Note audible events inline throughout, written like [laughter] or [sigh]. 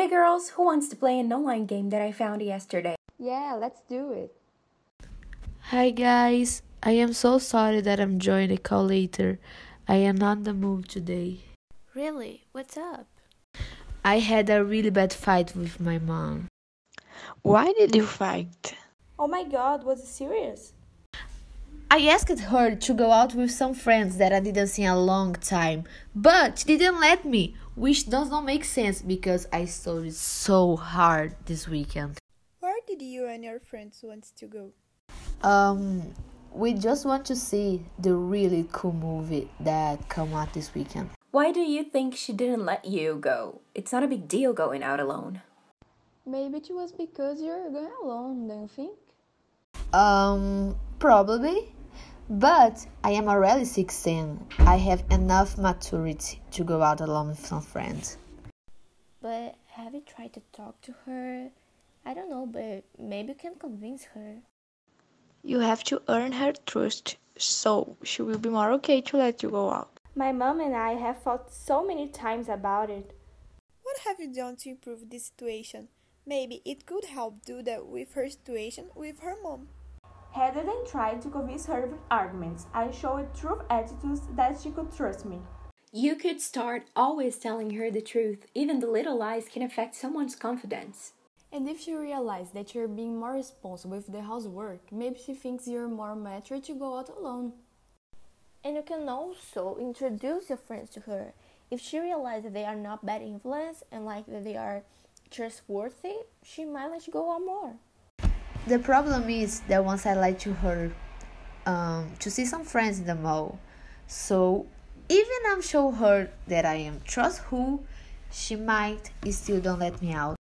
Hey girls, who wants to play an online game that I found yesterday? Yeah, let's do it. Hi guys, I am so sorry that I'm joining a call later. I am on the move today. Really? What's up? I had a really bad fight with my mom. Why did you fight? Oh my god, was it serious? I asked her to go out with some friends that I didn't see in a long time, but she didn't let me, which does not make sense because I studied so hard this weekend. Where did you and your friends want to go? Um, we just want to see the really cool movie that come out this weekend. Why do you think she didn't let you go? It's not a big deal going out alone. Maybe it was because you're going alone, don't you think? Um, probably. But I am already 16. I have enough maturity to go out alone with some friends. But have you tried to talk to her? I don't know, but maybe you can convince her. You have to earn her trust, so she will be more okay to let you go out. My mom and I have fought so many times about it. What have you done to improve this situation? Maybe it could help do that with her situation with her mom. Rather than try to convince her with arguments, I showed true attitudes that she could trust me. You could start always telling her the truth. Even the little lies can affect someone's confidence. And if she realizes that you're being more responsible with the housework, maybe she thinks you're more mature to go out alone. And you can also introduce your friends to her. If she realizes they are not bad influence and like that they are trustworthy, she might let you go out more. The problem is that once I lied to her um, to see some friends in the mall, so even I'm show her that I am trust who, she might still don't let me out.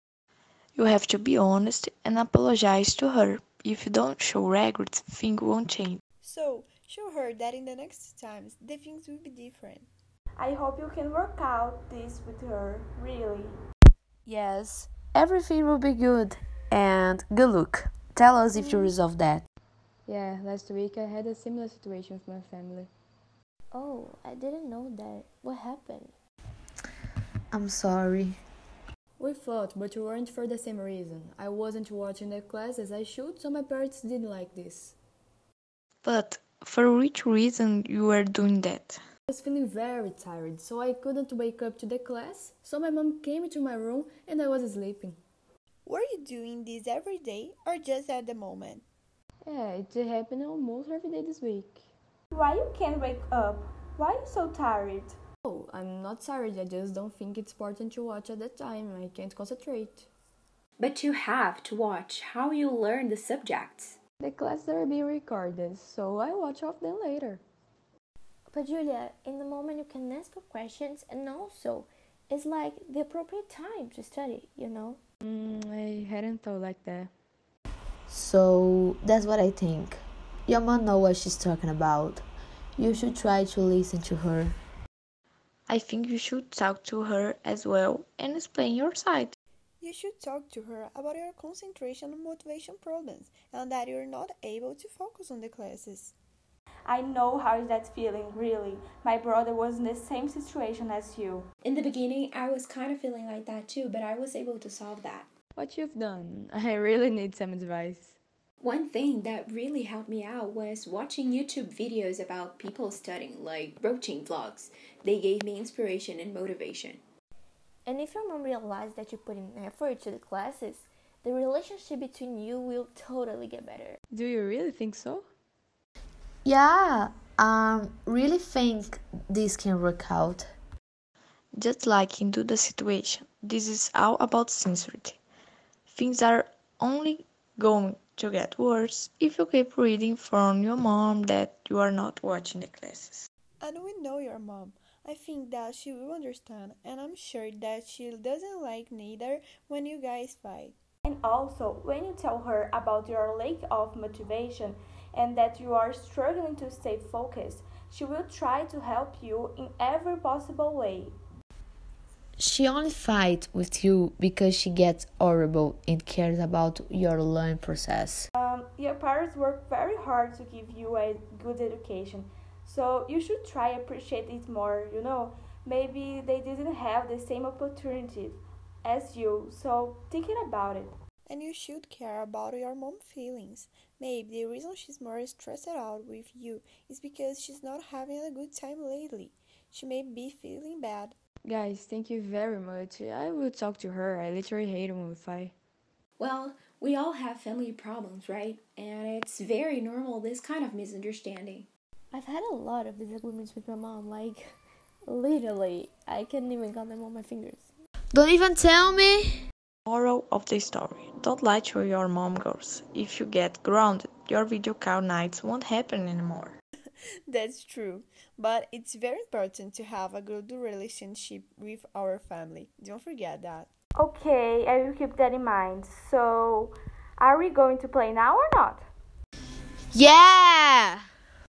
You have to be honest and apologize to her. If you don't show regrets, things won't change. So, show her that in the next times the things will be different. I hope you can work out this with her, really. Yes, everything will be good. And good luck. Tell us if you resolve that. Yeah, last week I had a similar situation with my family. Oh, I didn't know that. What happened? I'm sorry. We fought, but we weren't for the same reason. I wasn't watching the class as I should, so my parents didn't like this. But for which reason you were doing that? I was feeling very tired, so I couldn't wake up to the class, so my mom came into my room and I was sleeping. Were you doing this every day or just at the moment? Yeah, it happened almost every day this week. Why you can't wake up? Why you so tired? Oh, I'm not sorry, I just don't think it's important to watch at that time. I can't concentrate. But you have to watch how you learn the subjects. The classes are being recorded, so I watch off them later. But Julia, in the moment you can ask your questions and also it's like the appropriate time to study, you know? Mm, I hadn't thought like that. So that's what I think. Your mom knows what she's talking about. You should try to listen to her. I think you should talk to her as well and explain your side. You should talk to her about your concentration and motivation problems and that you're not able to focus on the classes. I know how is that feeling, really. My brother was in the same situation as you. In the beginning, I was kind of feeling like that too, but I was able to solve that. What you've done? [laughs] I really need some advice. One thing that really helped me out was watching YouTube videos about people studying, like routine vlogs. They gave me inspiration and motivation. And if your mom realizes that you put in effort to the classes, the relationship between you will totally get better. Do you really think so? Yeah, um, really think this can work out. Just like into the situation, this is all about sincerity. Things are only going to get worse if you keep reading from your mom that you are not watching the classes. And we know your mom. I think that she will understand, and I'm sure that she doesn't like neither when you guys fight. And also, when you tell her about your lack of motivation and that you are struggling to stay focused, she will try to help you in every possible way. She only fights with you because she gets horrible and cares about your learning process. Um, your parents work very hard to give you a good education, so you should try appreciate it more. You know, maybe they didn't have the same opportunities as you, so thinking about it. And you should care about your mom's feelings. Maybe the reason she's more stressed out with you is because she's not having a good time lately. She may be feeling bad. Guys, thank you very much. I will talk to her. I literally hate when we fight. Well, we all have family problems, right? And it's very normal, this kind of misunderstanding. I've had a lot of disagreements with my mom, like, literally, I can't even count them on my fingers. Don't even tell me. Moral of the story Don't lie to your mom, girls. If you get grounded, your video call nights won't happen anymore. [laughs] That's true, but it's very important to have a good relationship with our family. Don't forget that. Okay, I will keep that in mind. So, are we going to play now or not? Yeah!